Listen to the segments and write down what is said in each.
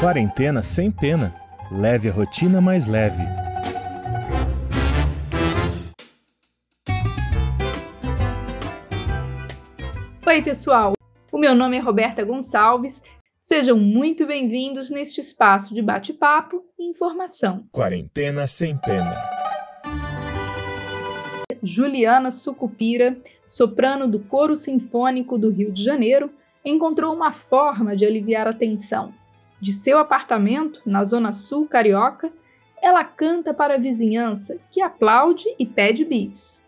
Quarentena sem pena. Leve a rotina mais leve. Oi, pessoal. O meu nome é Roberta Gonçalves. Sejam muito bem-vindos neste espaço de bate-papo e informação. Quarentena sem pena. Juliana Sucupira, soprano do Coro Sinfônico do Rio de Janeiro, encontrou uma forma de aliviar a tensão. De seu apartamento, na Zona Sul carioca, ela canta para a vizinhança, que aplaude e pede bis.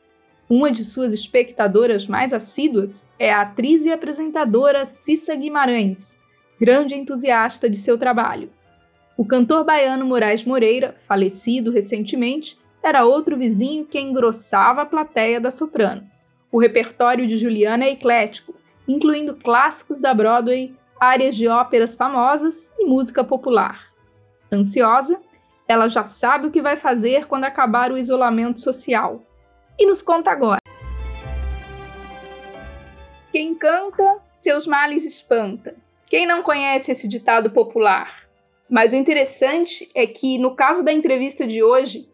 Uma de suas espectadoras mais assíduas é a atriz e apresentadora Cissa Guimarães, grande entusiasta de seu trabalho. O cantor baiano Moraes Moreira, falecido recentemente, era outro vizinho que engrossava a plateia da soprano. O repertório de Juliana é eclético, incluindo clássicos da Broadway, áreas de óperas famosas e música popular. Ansiosa, ela já sabe o que vai fazer quando acabar o isolamento social. E nos conta agora. Quem canta, seus males espanta. Quem não conhece esse ditado popular? Mas o interessante é que, no caso da entrevista de hoje,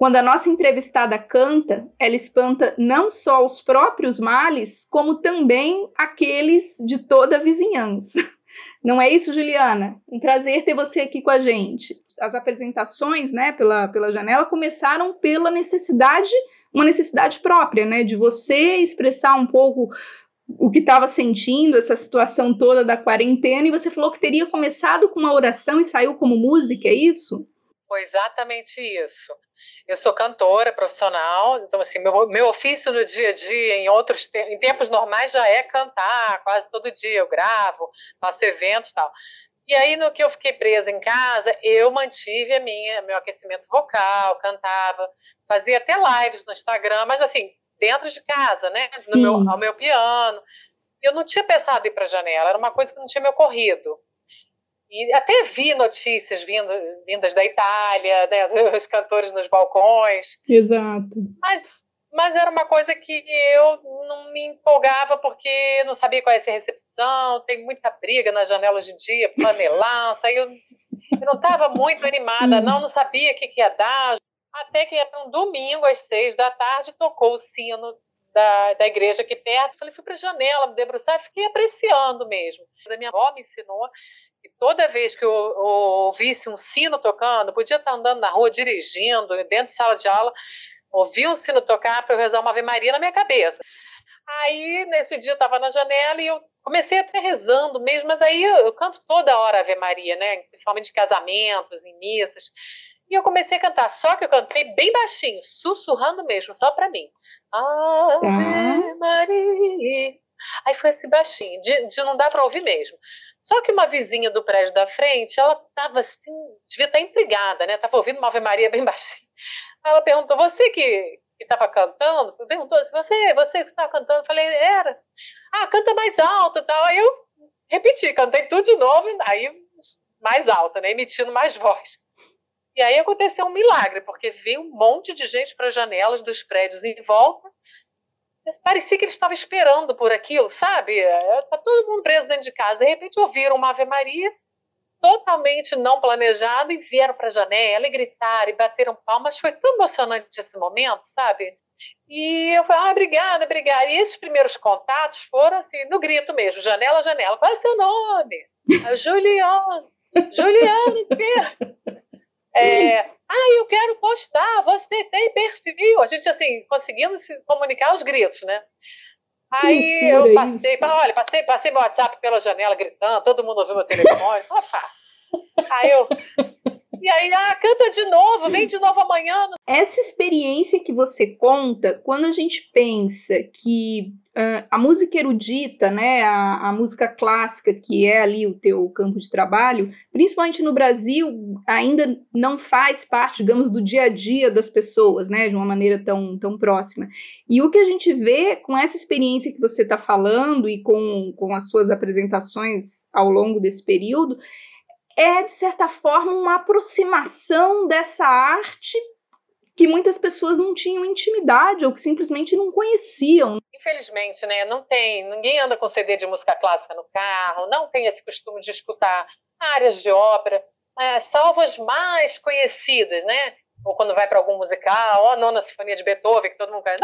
quando a nossa entrevistada canta, ela espanta não só os próprios males, como também aqueles de toda a vizinhança. Não é isso, Juliana? Um prazer ter você aqui com a gente. As apresentações, né, pela, pela janela começaram pela necessidade, uma necessidade própria, né, de você expressar um pouco o que estava sentindo, essa situação toda da quarentena, e você falou que teria começado com uma oração e saiu como música, é isso? Foi exatamente isso. Eu sou cantora profissional, então assim, meu, meu ofício no dia a dia, em outros em tempos normais já é cantar, quase todo dia eu gravo, faço eventos, tal. E aí no que eu fiquei presa em casa, eu mantive a minha meu aquecimento vocal, cantava, fazia até lives no Instagram, mas assim, dentro de casa, né, no meu, ao meu piano. Eu não tinha pensado em ir para a janela, era uma coisa que não tinha me ocorrido. E até vi notícias vindo, vindas da Itália, né, os cantores nos balcões. Exato. Mas, mas era uma coisa que eu não me empolgava porque não sabia qual ia ser a recepção, tem muita briga nas janelas de dia, panelança, eu, eu não estava muito animada, não, não sabia o que, que ia dar. Até que era um domingo, às seis da tarde, tocou o sino da, da igreja aqui perto. Falei, fui para a janela, me debruçar, fiquei apreciando mesmo. A minha avó me ensinou e toda vez que eu, eu ouvisse um sino tocando, podia estar andando na rua dirigindo, dentro de sala de aula, ouvi um sino tocar para eu rezar uma Ave Maria na minha cabeça. Aí, nesse dia, eu estava na janela e eu comecei até rezando mesmo, mas aí eu, eu canto toda hora Ave Maria, né? Principalmente em casamentos, em missas. E eu comecei a cantar, só que eu cantei bem baixinho, sussurrando mesmo, só para mim. Ave tá. Maria. Aí foi assim baixinho, de, de não dar para ouvir mesmo. Só que uma vizinha do prédio da frente, ela estava assim, devia estar intrigada, né? Estava ouvindo uma Ave Maria bem baixinho. Ela perguntou: Você que estava cantando? Perguntou: Você, você que estava cantando? Eu falei: Era. Ah, canta mais alto e tal. Aí eu repeti, cantei tudo de novo, aí mais alto, né? Emitindo mais voz. E aí aconteceu um milagre, porque veio um monte de gente para as janelas dos prédios em volta Parecia que eles estavam esperando por aquilo, sabe? Tá todo mundo preso dentro de casa. De repente ouviram uma Ave Maria totalmente não planejada e vieram para a janela e gritaram e bateram palmas. Foi tão emocionante esse momento, sabe? E eu falei, ah, obrigada, obrigada. E esses primeiros contatos foram assim, no grito mesmo, janela, janela. Qual é seu nome? Juliana. Juliana, é, ah, eu quero postar, você tem perfil. A gente, assim, conseguindo se comunicar aos gritos, né? Aí eu passei, isso. olha, passei, passei meu WhatsApp pela janela gritando, todo mundo ouviu meu telefone. Opa! Aí eu. E aí, ah, canta de novo, vem de novo amanhã. Essa experiência que você conta, quando a gente pensa que uh, a música erudita, né, a, a, música clássica, que é ali o teu campo de trabalho, principalmente no Brasil, ainda não faz parte, digamos, do dia a dia das pessoas, né, de uma maneira tão, tão próxima. E o que a gente vê com essa experiência que você está falando e com, com as suas apresentações ao longo desse período é, de certa forma, uma aproximação dessa arte que muitas pessoas não tinham intimidade ou que simplesmente não conheciam. Infelizmente, né? Não tem, ninguém anda com CD de música clássica no carro, não tem esse costume de escutar áreas de ópera, é, salvo as mais conhecidas, né? Ou quando vai para algum musical, ou a nona sinfonia de Beethoven, que todo mundo cai.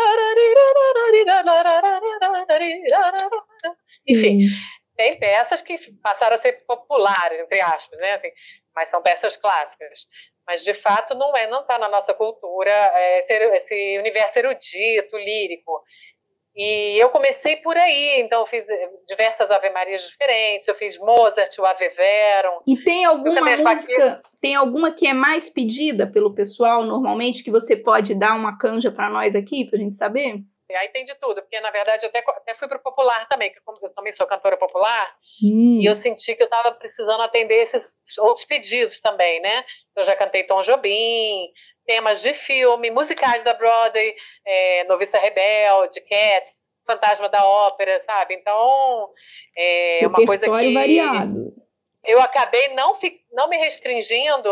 Enfim, tem peças que passaram a ser populares, entre aspas, né? Assim, mas são peças clássicas. Mas de fato não é, não está na nossa cultura é, esse, esse universo erudito, lírico. E eu comecei por aí, então eu fiz eh, diversas Ave Marias diferentes, eu fiz Mozart, o Ave Verum. E tem alguma música, tem alguma que é mais pedida pelo pessoal normalmente, que você pode dar uma canja para nós aqui, para a gente saber? Aí tem de tudo, porque na verdade eu até, até fui pro popular também, que eu também sou cantora popular, hum. e eu senti que eu estava precisando atender esses outros pedidos também, né? Eu já cantei Tom Jobim, temas de filme, musicais da Broadway, é, Noviça Rebelde, Cats, Fantasma da Ópera, sabe? Então, é uma coisa que... variado. Eu acabei não, não me restringindo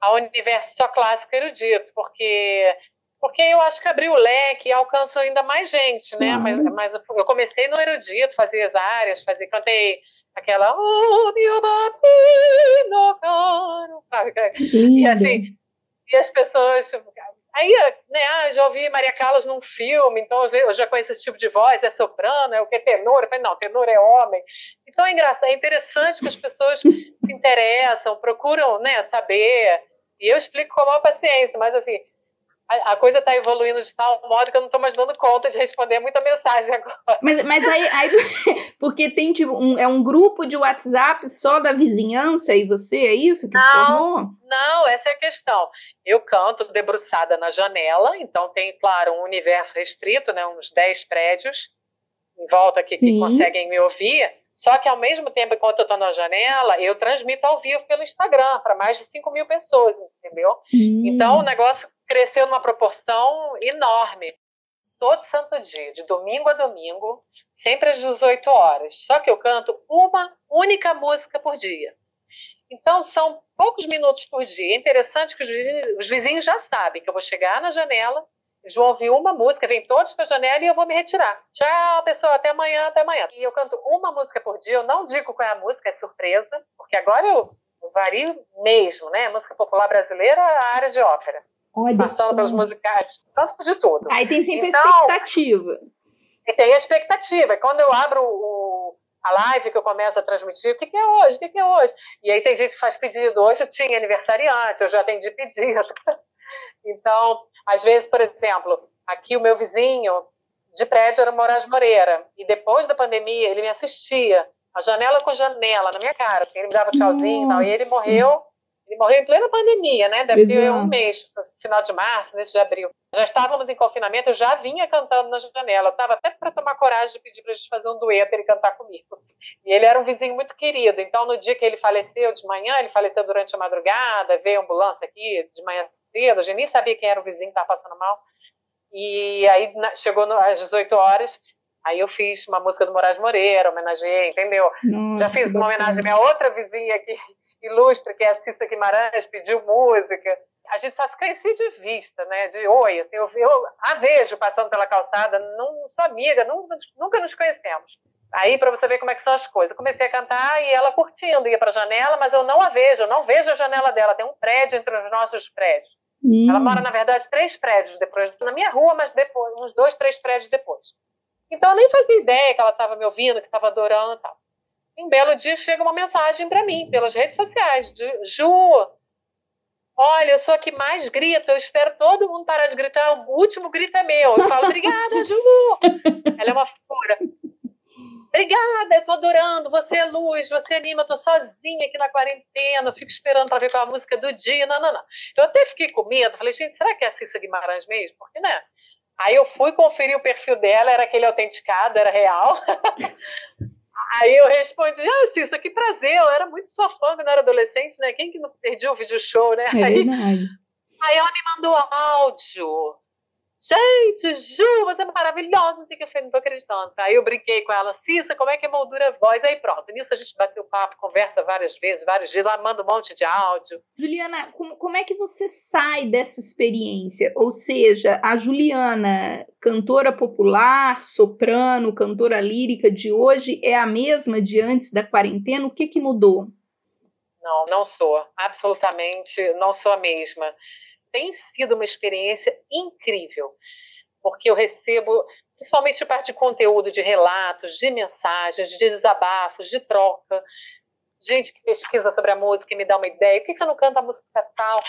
ao universo só clássico erudito, porque porque eu acho que abriu o leque e alcançou ainda mais gente, né? Uhum. Mas, mas eu comecei no erudito, fazia as áreas, fazia, cantei aquela oh, meu bambino caro, sabe? E assim, e as pessoas aí, né, ah, já ouvi Maria Callas num filme, então eu já conheço esse tipo de voz, é soprano, é o que tenor, eu falei, não, tenor é homem. Então é engraçado, é interessante que as pessoas se interessam, procuram, né, saber. E eu explico com a maior paciência, mas assim, a, a coisa está evoluindo de tal modo que eu não estou mais dando conta de responder muita mensagem agora. Mas, mas aí, aí porque tem tipo um, é um grupo de WhatsApp só da vizinhança e você, é isso que não? Não, essa é a questão. Eu canto debruçada na janela, então tem, claro, um universo restrito, né, uns 10 prédios em volta aqui que conseguem me ouvir. Só que ao mesmo tempo, enquanto eu estou na janela, eu transmito ao vivo pelo Instagram para mais de 5 mil pessoas, entendeu? Hum. Então o negócio cresceu numa proporção enorme. Todo santo dia, de domingo a domingo, sempre às 18 horas. Só que eu canto uma única música por dia. Então são poucos minutos por dia. É interessante que os vizinhos, os vizinhos já sabem que eu vou chegar na janela, eles vão ouvir uma música, vem todos para a janela e eu vou me retirar. Tchau, pessoal, até amanhã, até amanhã. E eu canto uma música por dia, eu não digo qual é a música, é surpresa, porque agora eu vario mesmo, né? Música popular brasileira, a área de ópera. Olha passando pelos musicais, tanto de tudo. Aí tem sempre então, expectativa. E tem a expectativa. E quando eu abro o, a live que eu começo a transmitir, o que, que é hoje? O que, que é hoje? E aí tem gente que faz pedido. Hoje eu tinha aniversariante, eu já atendi pedido. então, às vezes, por exemplo, aqui o meu vizinho de prédio era o Moraes Moreira. E depois da pandemia, ele me assistia, a janela com janela, na minha cara. Assim, ele me dava tchauzinho e tal. E ele morreu ele morreu em plena pandemia, né? Deve ter um mês, final de março, início de abril. Já estávamos em confinamento, eu já vinha cantando na janela. Estava até para tomar coragem de pedir para a gente fazer um dueto ele cantar comigo. E ele era um vizinho muito querido. Então, no dia que ele faleceu de manhã, ele faleceu durante a madrugada, veio a ambulância aqui de manhã cedo. A gente nem sabia quem era o vizinho que estava passando mal. E aí chegou às 18 horas, Aí eu fiz uma música do Moraes Moreira, homenageei, entendeu? Nossa, Já fiz uma homenagem à minha outra vizinha aqui, ilustre, que é a Cissa Guimarães, pediu música. A gente só se conhecia de vista, né? De oi, assim, eu, eu a vejo passando pela calçada, não sou amiga, não, nunca nos conhecemos. Aí, para você ver como é que são as coisas. Eu comecei a cantar e ela curtindo, ia para a janela, mas eu não a vejo, eu não vejo a janela dela. Tem um prédio entre os nossos prédios. Hum. Ela mora, na verdade, três prédios depois, na minha rua, mas depois, uns dois, três prédios depois. Então, eu nem fazia ideia que ela estava me ouvindo, que estava adorando e tal um belo dia chega uma mensagem para mim pelas redes sociais de Ju, olha, eu sou a que mais grita, eu espero todo mundo parar de gritar, o último grito é meu. Eu falo, obrigada, Ju. Ela é uma figura. Obrigada, eu tô adorando, você é luz, você anima, eu tô sozinha aqui na quarentena, fico esperando para ver qual é a música do dia, não, não, não. Eu até fiquei com medo, falei, gente, será que é a Cissa Guimarães mesmo? Porque, né? Aí eu fui conferir o perfil dela, era aquele autenticado, era real. Aí eu respondi, ah, Cissa, que prazer, eu era muito sua fã quando era adolescente, né? Quem que não perdia o vídeo show, né? É aí, aí ela me mandou áudio gente, Ju, você é maravilhosa, o que, eu falei, não tô acreditando. Aí eu brinquei com ela, Cissa, como é que é moldura voz? Aí pronto, nisso a gente bateu papo, conversa várias vezes, vários dias, ela manda um monte de áudio. Juliana, como, como é que você sai dessa experiência? Ou seja, a Juliana, cantora popular, soprano, cantora lírica de hoje, é a mesma de antes da quarentena? O que que mudou? não, não sou. Absolutamente não sou a mesma. Tem sido uma experiência incrível, porque eu recebo, principalmente parte de conteúdo, de relatos, de mensagens, de desabafos, de troca, gente que pesquisa sobre a música e me dá uma ideia. Por que você não canta a música tal?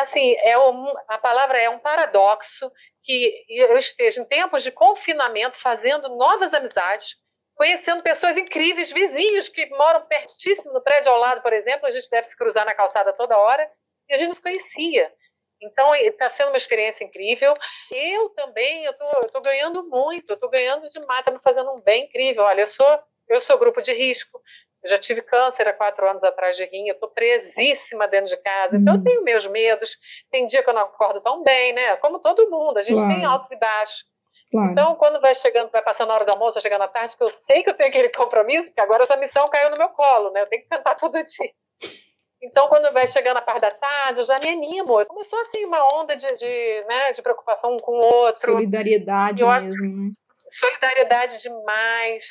assim, é um, a palavra é um paradoxo que eu esteja em tempos de confinamento fazendo novas amizades, conhecendo pessoas incríveis, vizinhos que moram pertíssimo no prédio ao lado, por exemplo, a gente deve se cruzar na calçada toda hora, e a gente não se conhecia. Então, está sendo uma experiência incrível. Eu também, eu tô, ganhando muito, eu estou ganhando demais, está me fazendo um bem incrível. Olha, eu sou, eu sou grupo de risco, eu já tive câncer há quatro anos atrás de rim, eu estou presíssima dentro de casa, então eu uhum. tenho meus medos. Tem dia que eu não acordo tão bem, né? Como todo mundo, a gente claro. tem altos e baixos. Claro. Então, quando vai chegando, vai passando a hora do almoço, vai chegando à tarde, que eu sei que eu tenho aquele compromisso, porque agora essa missão caiu no meu colo, né? Eu tenho que cantar todo dia. Então, quando vai chegando a parte da tarde, eu já me animo. Começou assim uma onda de, de, né, de preocupação um com o outro. Solidariedade eu mesmo, né? Solidariedade demais.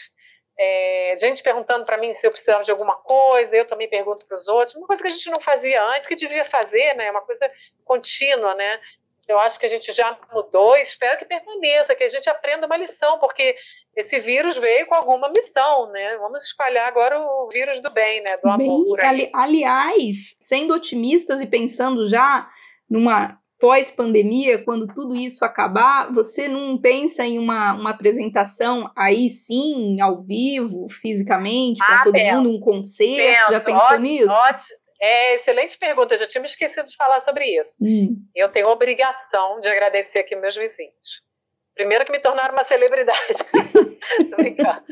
É, gente perguntando para mim se eu precisava de alguma coisa, eu também pergunto para os outros. Uma coisa que a gente não fazia antes, que devia fazer, né? Uma coisa contínua, né? Eu acho que a gente já mudou e espero que permaneça, que a gente aprenda uma lição, porque esse vírus veio com alguma missão, né? Vamos espalhar agora o vírus do bem, né? Do amor. Bem, ali, aliás, sendo otimistas e pensando já numa pós-pandemia, quando tudo isso acabar, você não pensa em uma, uma apresentação aí sim, ao vivo, fisicamente, com ah, todo penso. mundo, um concerto? Penso. Já pensou ótimo, nisso? Ótimo. É, excelente pergunta, eu já tinha me esquecido de falar sobre isso. Hum. Eu tenho obrigação de agradecer aqui meus vizinhos. Primeiro que me tornaram uma celebridade. Tô brincando.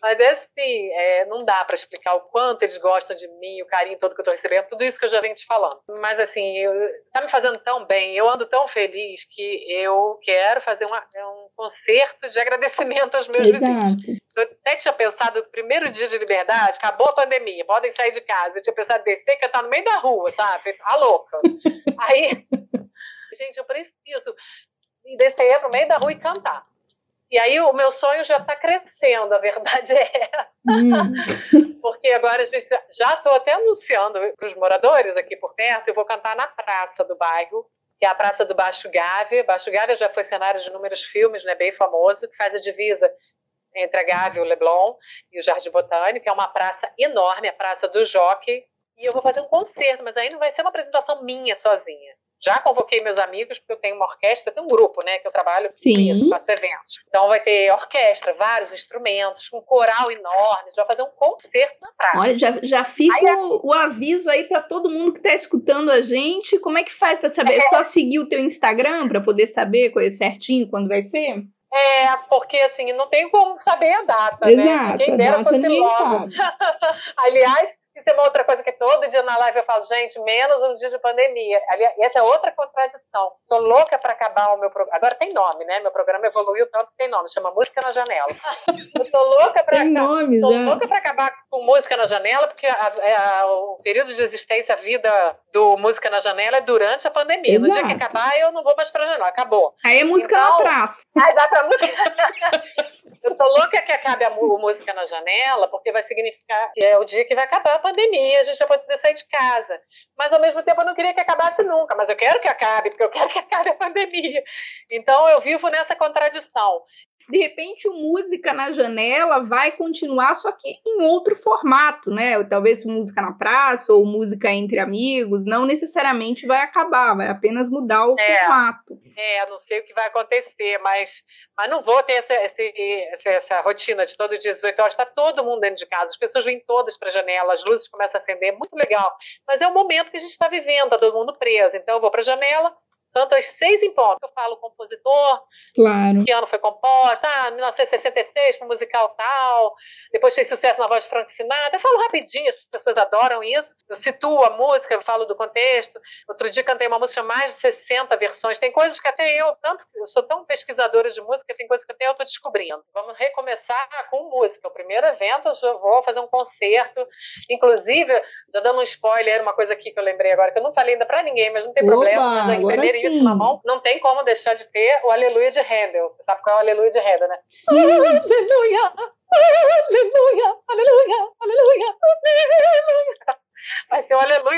Mas é assim, é, não dá para explicar o quanto eles gostam de mim, o carinho todo que eu estou recebendo, tudo isso que eu já venho te falando. Mas assim, eu, tá me fazendo tão bem, eu ando tão feliz que eu quero fazer uma, um concerto de agradecimento aos meus Exato. vizinhos. Eu até tinha pensado no primeiro dia de liberdade, acabou a pandemia, podem sair de casa. Eu tinha pensado descer e cantar no meio da rua, sabe? A louca. Aí, gente, eu preciso descer no meio da rua e cantar. E aí o meu sonho já está crescendo, a verdade é hum. Porque agora a gente já estou até anunciando para os moradores aqui por perto, eu vou cantar na praça do bairro, que é a Praça do Baixo Gávea. Baixo Gávea já foi cenário de inúmeros filmes, né, bem famoso, que faz a divisa entre a Gávea, o Leblon e o Jardim Botânico, que é uma praça enorme, a Praça do Jockey. E eu vou fazer um concerto, mas aí não vai ser uma apresentação minha sozinha. Já convoquei meus amigos, porque eu tenho uma orquestra, tenho um grupo, né, que eu trabalho com isso, faço eventos. Então vai ter orquestra, vários instrumentos, um coral enorme, vai fazer um concerto na praia. Olha, já, já fica aí, o, o, aviso aí para todo mundo que está escutando a gente, como é que faz para saber? É, é só seguir o teu Instagram para poder saber certinho quando vai ser? É, porque assim, não tem como saber a data, né? Exato, né? Quem dera fosse logo. Aliás, isso é uma outra coisa que todo dia na live eu falo, gente, menos um dia de pandemia. Essa é outra contradição. Tô louca para acabar o meu programa. Agora tem nome, né? Meu programa evoluiu tanto que tem nome, chama Música na Janela. Eu tô louca para nome, tô louca para acabar com Música na Janela, porque a, a, é a, o período de existência, a vida do Música na Janela é durante a pandemia. Exato. No dia que acabar, eu não vou mais pra janela. Acabou. Aí é música então, na praça. Ah, exato, a música. eu tô louca que acabe a música na janela, porque vai significar que é o dia que vai acabar a pandemia, a gente já pode sair de casa. Mas ao mesmo tempo eu não queria que acabasse nunca, mas eu quero que acabe, porque eu quero que acabe a pandemia. Então eu vivo nessa contradição de repente o música na janela vai continuar, só que em outro formato, né? Talvez música na praça ou música entre amigos, não necessariamente vai acabar, vai apenas mudar o é, formato. É, não sei o que vai acontecer, mas, mas não vou ter essa, essa, essa rotina de todo dia 18 horas, está todo mundo dentro de casa, as pessoas vêm todas para a janela, as luzes começam a acender, é muito legal. Mas é o momento que a gente está vivendo, está todo mundo preso. Então eu vou para a janela, tanto às seis em ponto. Eu falo compositor, claro. que ano foi composta, ah, 1966, com musical tal, depois fez sucesso na voz de Frank Sinatra. Eu falo rapidinho, as pessoas adoram isso. Eu situo a música, eu falo do contexto. Outro dia cantei uma música, mais de 60 versões. Tem coisas que até eu, tanto eu sou tão pesquisadora de música, tem coisas que até eu estou descobrindo. Vamos recomeçar com música. O primeiro evento, eu vou fazer um concerto. Inclusive, já dando um spoiler, uma coisa aqui que eu lembrei agora, que eu não falei ainda para ninguém, mas não tem Opa, problema. Mas não tem como deixar de ter o Aleluia de Handel. Você sabe qual é o Aleluia de Handel, né? Aleluia! Aleluia! Aleluia! Aleluia! Aleluia!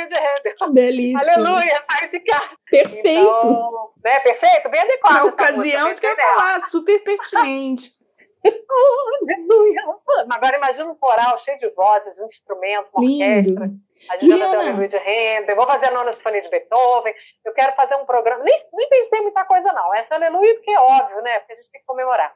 de render. Belíssimo. Aleluia, sai de casa. Perfeito. Então, né, perfeito, bem adequado. Na ocasião, música, que eu ia falar, super pertinente. Aleluia. Agora imagina um coral cheio de vozes, um instrumento, uma orquestra. Lindo. A Juliana Juliana. tem Aleluia de Handel, vou fazer a nona sinfonia de Beethoven, eu quero fazer um programa, nem, nem pensei muita coisa não, essa Aleluia porque é óbvio, né, porque a gente tem que comemorar.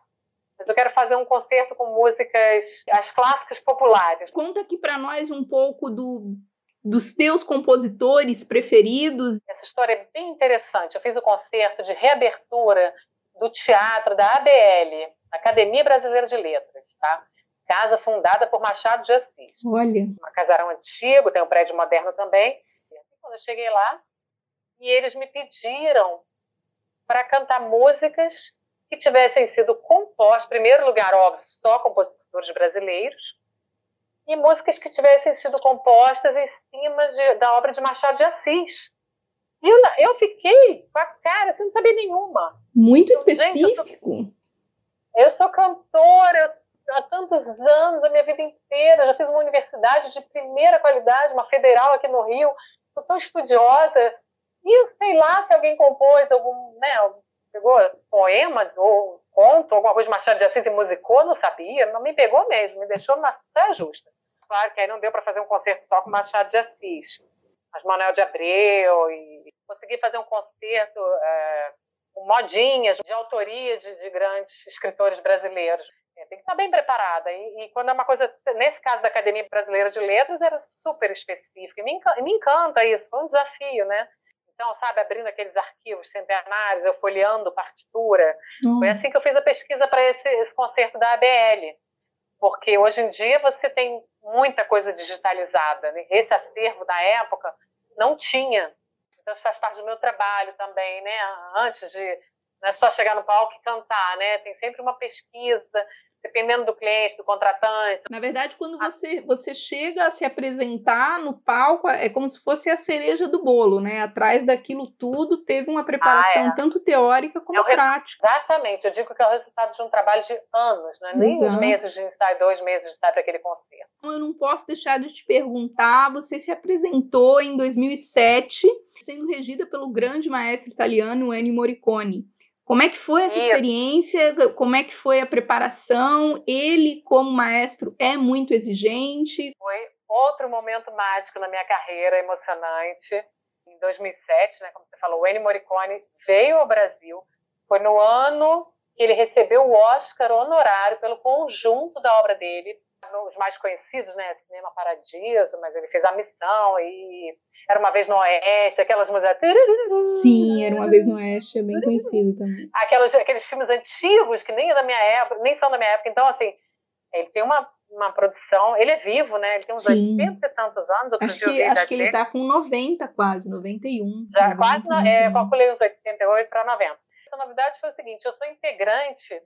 Mas eu quero fazer um concerto com músicas, as clássicas populares. Conta aqui pra nós um pouco do, dos teus compositores preferidos. Essa história é bem interessante. Eu fiz o concerto de reabertura do teatro da ABL, Academia Brasileira de Letras, tá? Casa fundada por Machado de Assis. Olha, um casarão antigo, tem um prédio moderno também. E assim, quando eu cheguei lá, e eles me pediram para cantar músicas que tivessem sido compostas, em primeiro lugar, óbvio, só compositores brasileiros, e músicas que tivessem sido compostas em cima de- da obra de Machado de Assis. E eu, eu fiquei com a cara, sem saber nenhuma. muito Gente, tô- específico. Eu sou cantora há tantos anos, a minha vida inteira. Já fiz uma universidade de primeira qualidade, uma federal aqui no Rio. Sou tão estudiosa. E sei lá se alguém compôs algum, né, pegou poema ou conto, alguma coisa de Machado de Assis e musicou, não sabia. Não me pegou mesmo, me deixou na saia justa. Claro que aí não deu para fazer um concerto só com Machado de Assis. Mas Manuel de Abreu e consegui fazer um concerto é, modinhas de autoria de, de grandes escritores brasileiros. É, tem que estar bem preparada. E, e quando é uma coisa, nesse caso da Academia Brasileira de Letras, era super específica. E me, me encanta isso, foi um desafio, né? Então, sabe, abrindo aqueles arquivos centenários, eu folheando partitura. Foi assim que eu fiz a pesquisa para esse, esse concerto da ABL. Porque hoje em dia você tem muita coisa digitalizada. Né? Esse acervo da época não tinha. Então, isso faz parte do meu trabalho também, né? Antes de não é só chegar no palco e cantar, né? Tem sempre uma pesquisa, dependendo do cliente, do contratante. Na verdade, quando você, você chega a se apresentar no palco, é como se fosse a cereja do bolo, né? Atrás daquilo tudo teve uma preparação Ah, é. tanto teórica como É o re- prática. Exatamente, eu digo que é o resultado de um trabalho de anos, não é nem Exato. meses de ensaio, dois meses de ensaio para aquele concerto. Eu não posso deixar de te perguntar, você se apresentou em 2007, sendo regida pelo grande maestro italiano Ennio Morricone. Como é que foi essa Isso. experiência? Como é que foi a preparação? Ele, como maestro, é muito exigente. Foi outro momento mágico na minha carreira, emocionante. Em 2007, né, como você falou, o Ennio Morricone veio ao Brasil. Foi no ano que ele recebeu o Oscar honorário pelo conjunto da obra dele. Os mais conhecidos, né, Cinema Paradiso, mas ele fez A Missão e Era Uma Vez no Oeste, aquelas músicas... Sim, era uma vez no Oeste, é bem conhecido também. aquelas, aqueles filmes antigos que nem é da minha época, nem são da minha época. Então, assim, ele tem uma, uma produção, ele é vivo, né? Ele tem uns Sim. 80 e tantos anos. Outro Acho que, acho que ele dele. tá com 90 quase, 91. Já 90, quase, no- é, 91. calculei uns 88 para 90. A novidade foi o seguinte, eu sou integrante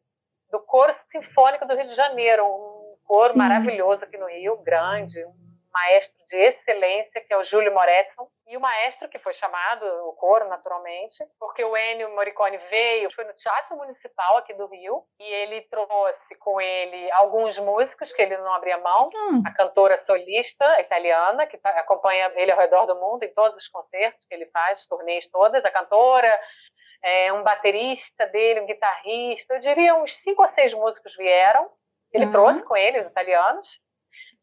do Coro Sinfônico do Rio de Janeiro, um coro Sim. maravilhoso aqui no Rio, grande, um maestro de excelência, que é o Júlio Moretson, e o maestro que foi chamado, o coro, naturalmente, porque o Ennio Morricone veio, foi no Teatro Municipal aqui do Rio, e ele trouxe com ele alguns músicos que ele não abria mão, Hum, a cantora solista italiana, que tá- acompanha ele ao redor do mundo em todos os concertos que ele faz, turnês todas, a cantora, é, um baterista dele, um guitarrista, eu diria uns cinco ou seis músicos vieram, ele Tá. trouxe com ele, os italianos,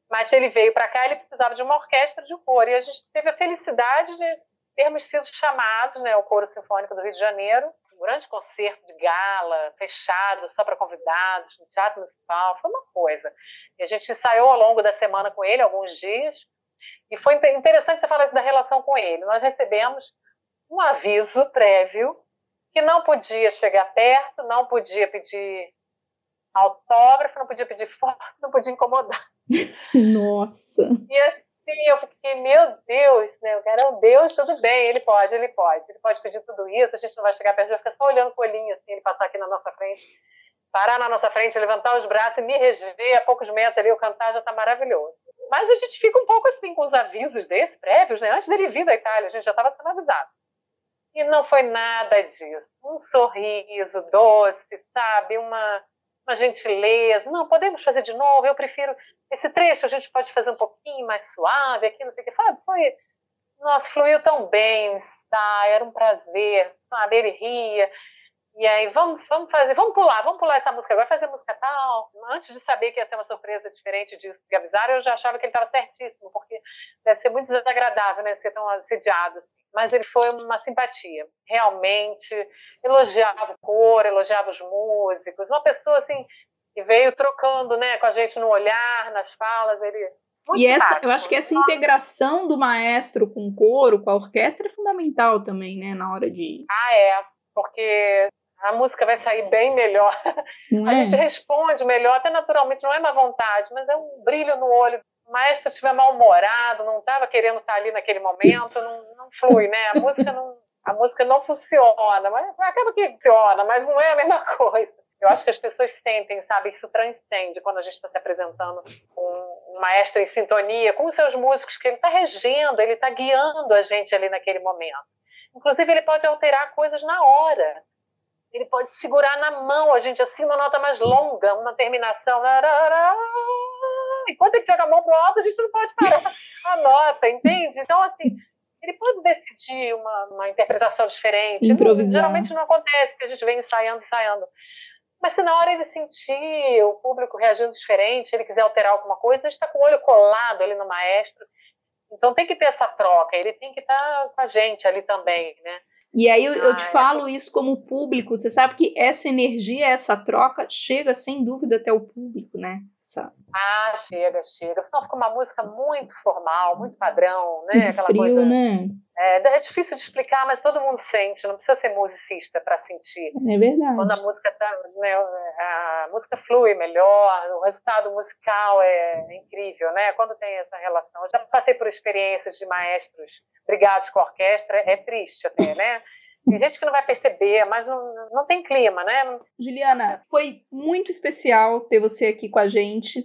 mas ele veio para cá, ele precisava de uma orquestra de coro, e a gente teve a felicidade de termos sido chamados, né, o Coro Sinfônico do Rio de Janeiro, um grande concerto de gala, fechado, só para convidados, no Teatro Municipal, foi uma coisa. E a gente ensaiou ao longo da semana com ele, alguns dias, e foi inte- interessante você falar isso da relação com ele. Nós recebemos um aviso prévio que não podia chegar perto, não podia pedir autógrafo, não podia pedir foto, não podia incomodar. nossa. E assim, eu fiquei, meu Deus, né? O cara é um Deus, tudo bem, ele pode, ele pode. Ele pode pedir tudo isso, a gente não vai chegar perto, vai ficar só olhando o olhinho, assim, ele passar aqui na nossa frente, parar na nossa frente, levantar os braços e me reger a poucos metros ali, eu cantar já tá maravilhoso. Mas a gente fica um pouco assim com os avisos desses, prévios, né? Antes dele vir da Itália, a gente já estava sendo avisado. E não foi nada disso. Um sorriso doce, sabe? Uma, uma gentileza. Não, podemos fazer de novo. Eu prefiro esse trecho. A gente pode fazer um pouquinho mais suave aqui, não sei o que. Sabe? Foi Nossa, fluiu tão bem, tá? Era um prazer, sabe? Ele ria. E aí, vamos, vamos fazer, vamos pular, vamos pular essa música agora, fazer música tal. Antes de saber que ia ser uma surpresa diferente disso que avisaram, eu já achava que ele estava certíssimo, porque deve ser muito desagradável, né, ser tão assediado. Mas ele foi uma simpatia, realmente. Elogiava o coro, elogiava os músicos. Uma pessoa, assim, que veio trocando, né, com a gente no olhar, nas falas, ele muito e essa, eu acho que essa integração do maestro com o coro, com a orquestra, é fundamental também, né, na hora de. Ah, é, porque a música vai sair bem melhor. A é? gente responde melhor, até naturalmente, não é má vontade, mas é um brilho no olho. Maestro estiver mal-humorado, não estava querendo estar ali naquele momento, não, não flui, né? A música não, a música não funciona, mas acaba que funciona, mas não é a mesma coisa. Eu acho que as pessoas sentem, sabe? Isso transcende quando a gente está se apresentando com um maestro em sintonia, com os seus músicos, que ele está regendo, ele está guiando a gente ali naquele momento. Inclusive, ele pode alterar coisas na hora. Ele pode segurar na mão a gente assim uma nota mais longa, uma terminação. Enquanto ele chega a mão pro alto, a gente não pode parar a nota, entende? Então, assim, ele pode decidir uma, uma interpretação diferente. Improvisar. Geralmente não acontece, que a gente vem ensaiando, ensaiando. Mas se na hora ele sentir o público reagindo diferente, ele quiser alterar alguma coisa, ele está com o olho colado ali no maestro. Então tem que ter essa troca, ele tem que estar tá com a gente ali também, né? E aí eu, ah, eu te é falo isso como público, você sabe que essa energia, essa troca chega sem dúvida até o público, né? Essa... Ah, chega, chega. Senão fica uma música muito formal, muito padrão, né? Muito Aquela frio, coisa... né? É, é, difícil de explicar, mas todo mundo sente, não precisa ser musicista para sentir. É verdade. Quando a música tá, né, a música flui melhor, o resultado musical é incrível, né? Quando tem essa relação. Eu já passei por experiências de maestros brigados com a orquestra, é triste até, né? Tem gente que não vai perceber, mas não, não tem clima, né? Juliana, foi muito especial ter você aqui com a gente.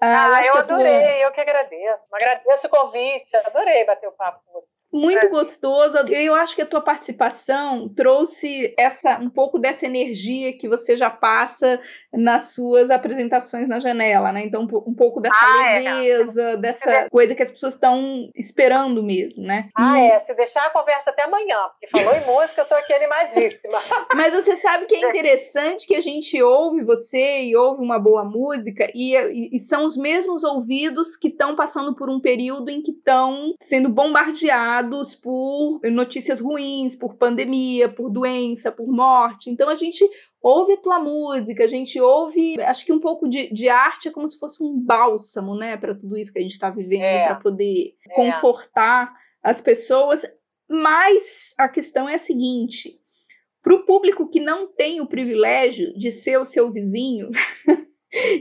Ah, ah eu, eu adorei, tua... eu que agradeço. Agradeço o convite, adorei bater o papo com você. Muito é. gostoso. Eu acho que a tua participação trouxe essa um pouco dessa energia que você já passa nas suas apresentações na janela, né? Então, um pouco dessa ah, é, leveza, é, dessa coisa que as pessoas estão esperando mesmo, né? Ah, e... é. Se deixar a conversa até amanhã, porque falou em música, eu tô aqui animadíssima. Mas você sabe que é interessante que a gente ouve você e ouve uma boa música e, e, e são os mesmos ouvidos que estão passando por um período em que estão sendo bombardeados por notícias ruins, por pandemia, por doença, por morte. Então a gente ouve a tua música, a gente ouve, acho que um pouco de, de arte é como se fosse um bálsamo, né, para tudo isso que a gente está vivendo, é. para poder é. confortar as pessoas. Mas a questão é a seguinte: para o público que não tem o privilégio de ser o seu vizinho,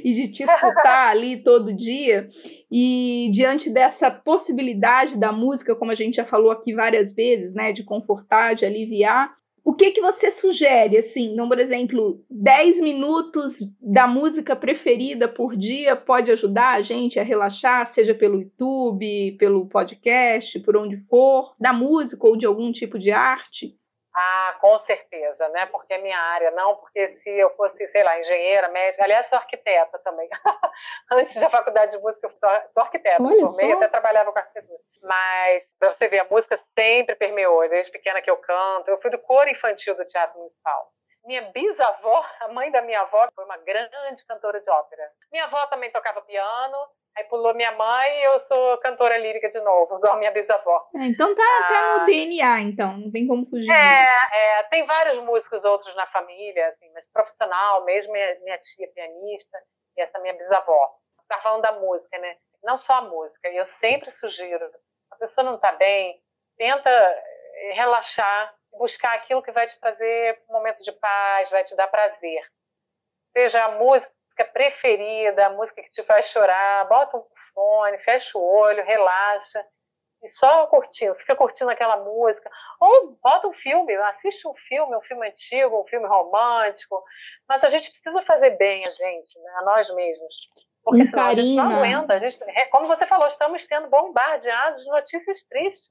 e de te escutar ali todo dia. E diante dessa possibilidade da música, como a gente já falou aqui várias vezes, né, de confortar, de aliviar, o que que você sugere, assim, então, por exemplo, 10 minutos da música preferida por dia pode ajudar a gente a relaxar, seja pelo YouTube, pelo podcast, por onde for, da música ou de algum tipo de arte? Ah, com certeza, né? Porque é minha área, não porque se eu fosse, sei lá, engenheira, médica, aliás, sou arquiteta também. Antes da faculdade de música, eu sou, sou arquiteta, Olha formei, só. até trabalhava com arquitetura. Mas, pra você ver, a música sempre permeou, desde pequena que eu canto. Eu fui do coro infantil do Teatro Municipal. Minha bisavó, a mãe da minha avó, foi uma grande cantora de ópera. Minha avó também tocava piano, Aí pulou minha mãe e eu sou cantora lírica de novo, igual minha bisavó. É, então tá ah, até no DNA, então, não tem como fugir é, disso. É, tem vários músicos outros na família, assim, mas profissional, mesmo minha, minha tia pianista e essa minha bisavó. Tá falando da música, né? Não só a música, eu sempre sugiro, a pessoa não tá bem, tenta eh, relaxar, buscar aquilo que vai te trazer um momento de paz, vai te dar prazer. Seja a música preferida, a música que te faz chorar, bota um fone, fecha o olho, relaxa e só curtindo, fica curtindo aquela música. Ou bota um filme, assiste um filme, um filme antigo, um filme romântico. Mas a gente precisa fazer bem a gente, né? a nós mesmos. Porque senão a gente não aguenta. A gente, é, como você falou, estamos sendo bombardeados de notícias tristes.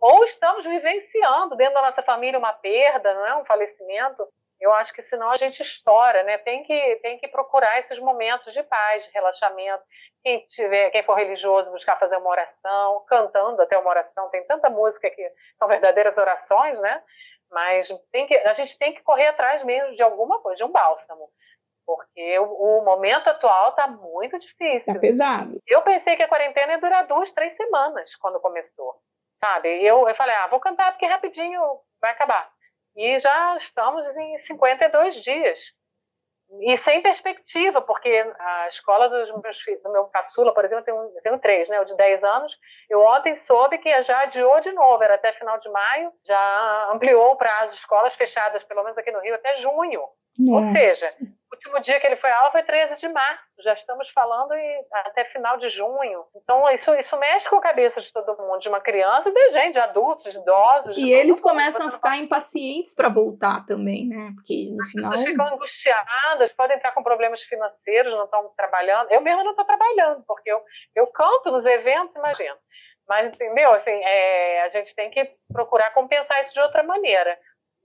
Ou estamos vivenciando dentro da nossa família uma perda, não é? um falecimento. Eu acho que senão a gente estoura, né? Tem que, tem que procurar esses momentos de paz, de relaxamento. quem tiver, quem for religioso, buscar fazer uma oração, cantando até uma oração. Tem tanta música que são verdadeiras orações, né? Mas tem que, a gente tem que correr atrás mesmo de alguma coisa, de um bálsamo. Porque o, o momento atual está muito difícil. Tá pesado. Eu pensei que a quarentena ia durar duas, três semanas quando começou. Sabe? Eu, eu falei, ah, vou cantar porque rapidinho vai acabar. E já estamos em 52 dias e sem perspectiva, porque a escola dos meus filhos, do meu caçula, por exemplo, eu tenho, eu tenho três, né? O de 10 anos. Eu ontem soube que já adiou de novo, era até final de maio, já ampliou o prazo escolas fechadas, pelo menos aqui no Rio, até junho. Nossa. Ou seja, o último dia que ele foi alvo foi 13 de março. Já estamos falando em, até final de junho. Então, isso, isso mexe com a cabeça de todo mundo, de uma criança e de gente, de adultos, de idosos. E eles começam a ficar impacientes para voltar também, né? Porque no final. Eles ficam angustiadas, podem estar com problemas financeiros, não estão trabalhando. Eu mesma não estou trabalhando, porque eu, eu canto nos eventos, imagina. Mas, entendeu? Assim, é, a gente tem que procurar compensar isso de outra maneira.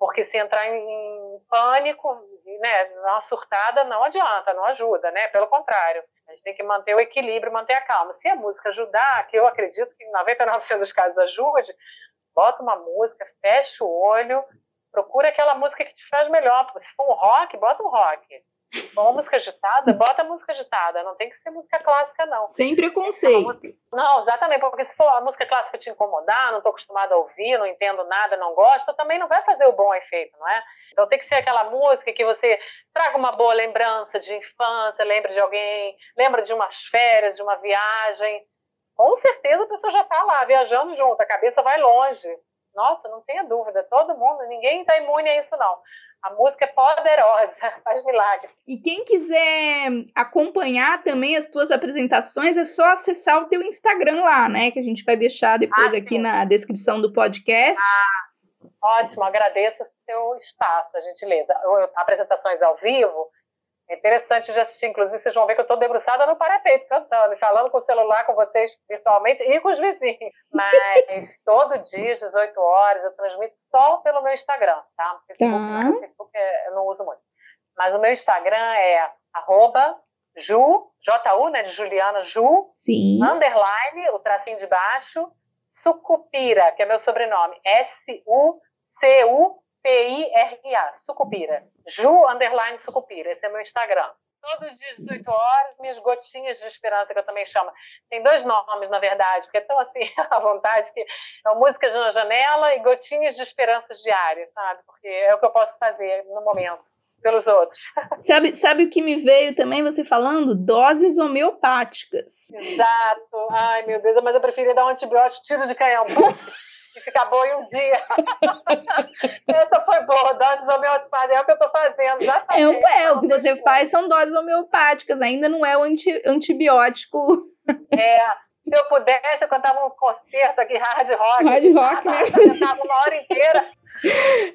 Porque se entrar em pânico, né, uma surtada não adianta, não ajuda, né? Pelo contrário, a gente tem que manter o equilíbrio, manter a calma. Se a música ajudar, que eu acredito que em 99% dos casos ajude, bota uma música, fecha o olho, procura aquela música que te faz melhor. Se for um rock, bota um rock. Uma música agitada, bota música agitada. Não tem que ser música clássica, não. Sem preconceito. Não, exatamente, porque se for a música clássica te incomodar, não estou acostumada a ouvir, não entendo nada, não gosto, também não vai fazer o bom efeito, não é? Então tem que ser aquela música que você traga uma boa lembrança de infância, lembre de alguém, lembra de umas férias, de uma viagem. Com certeza a pessoa já está lá, viajando junto, a cabeça vai longe. Nossa, não tenha dúvida, todo mundo, ninguém está imune a isso, não. A música é poderosa, faz milagre. E quem quiser acompanhar também as tuas apresentações, é só acessar o teu Instagram lá, né? Que a gente vai deixar depois ah, aqui na descrição do podcast. Ah, ótimo, agradeço o seu espaço, a gentileza. Apresentações ao vivo, é interessante de assistir, inclusive vocês vão ver que eu estou debruçada no parapeito cantando, falando com o celular com vocês virtualmente e com os vizinhos. Mas todo dia, às 18 horas, eu transmito só pelo meu Instagram, tá? Facebook, tá. Facebook é, eu não uso muito. Mas o meu Instagram é arroba Ju, J-U, né, de Juliana, Ju, Sim. underline, o tracinho de baixo, Sucupira, que é meu sobrenome, S-U-C-U P-I-R-A, Sucupira. Ju underline Sucupira, esse é meu Instagram. Todos os dias, 18 horas, minhas gotinhas de esperança, que eu também chamo. Tem dois nomes, na verdade, porque é tão assim à vontade que é músicas na janela e gotinhas de esperança diárias, sabe? Porque é o que eu posso fazer no momento pelos outros. Sabe, sabe o que me veio também você falando? Doses homeopáticas. Exato. Ai, meu Deus, mas eu preferia dar um antibiótico tiro de canhão e ficar boa em um dia. Essa foi boa, doses homeopáticas, é o que eu estou fazendo. Exatamente. É, é, o que você faz são doses homeopáticas, ainda não é o anti, antibiótico. É, se eu pudesse, eu cantava um concerto aqui, hard rock. Hard rock, né? Eu cantava uma hora inteira.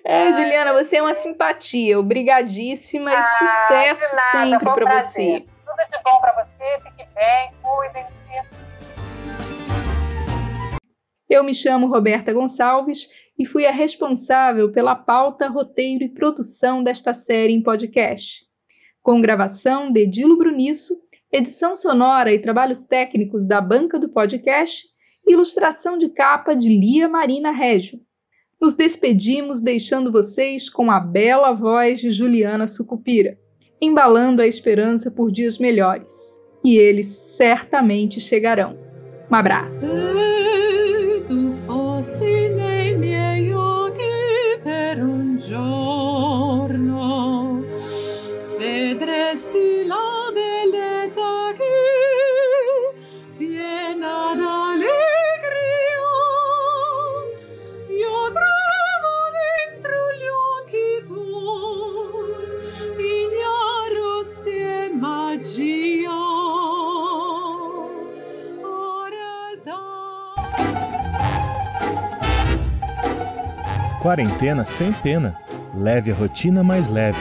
É, Juliana, você é uma simpatia. Obrigadíssima ah, e sucesso sempre para você. Tudo de bom para você, fique bem, cuidem-se. Eu me chamo Roberta Gonçalves e fui a responsável pela pauta, roteiro e produção desta série em podcast. Com gravação de Dilo Bruniço, edição sonora e trabalhos técnicos da banca do podcast, ilustração de capa de Lia Marina Régio. Nos despedimos deixando vocês com a bela voz de Juliana Sucupira, embalando a esperança por dias melhores. E eles certamente chegarão. Um abraço. see. Quarentena sem pena. Leve a rotina mais leve.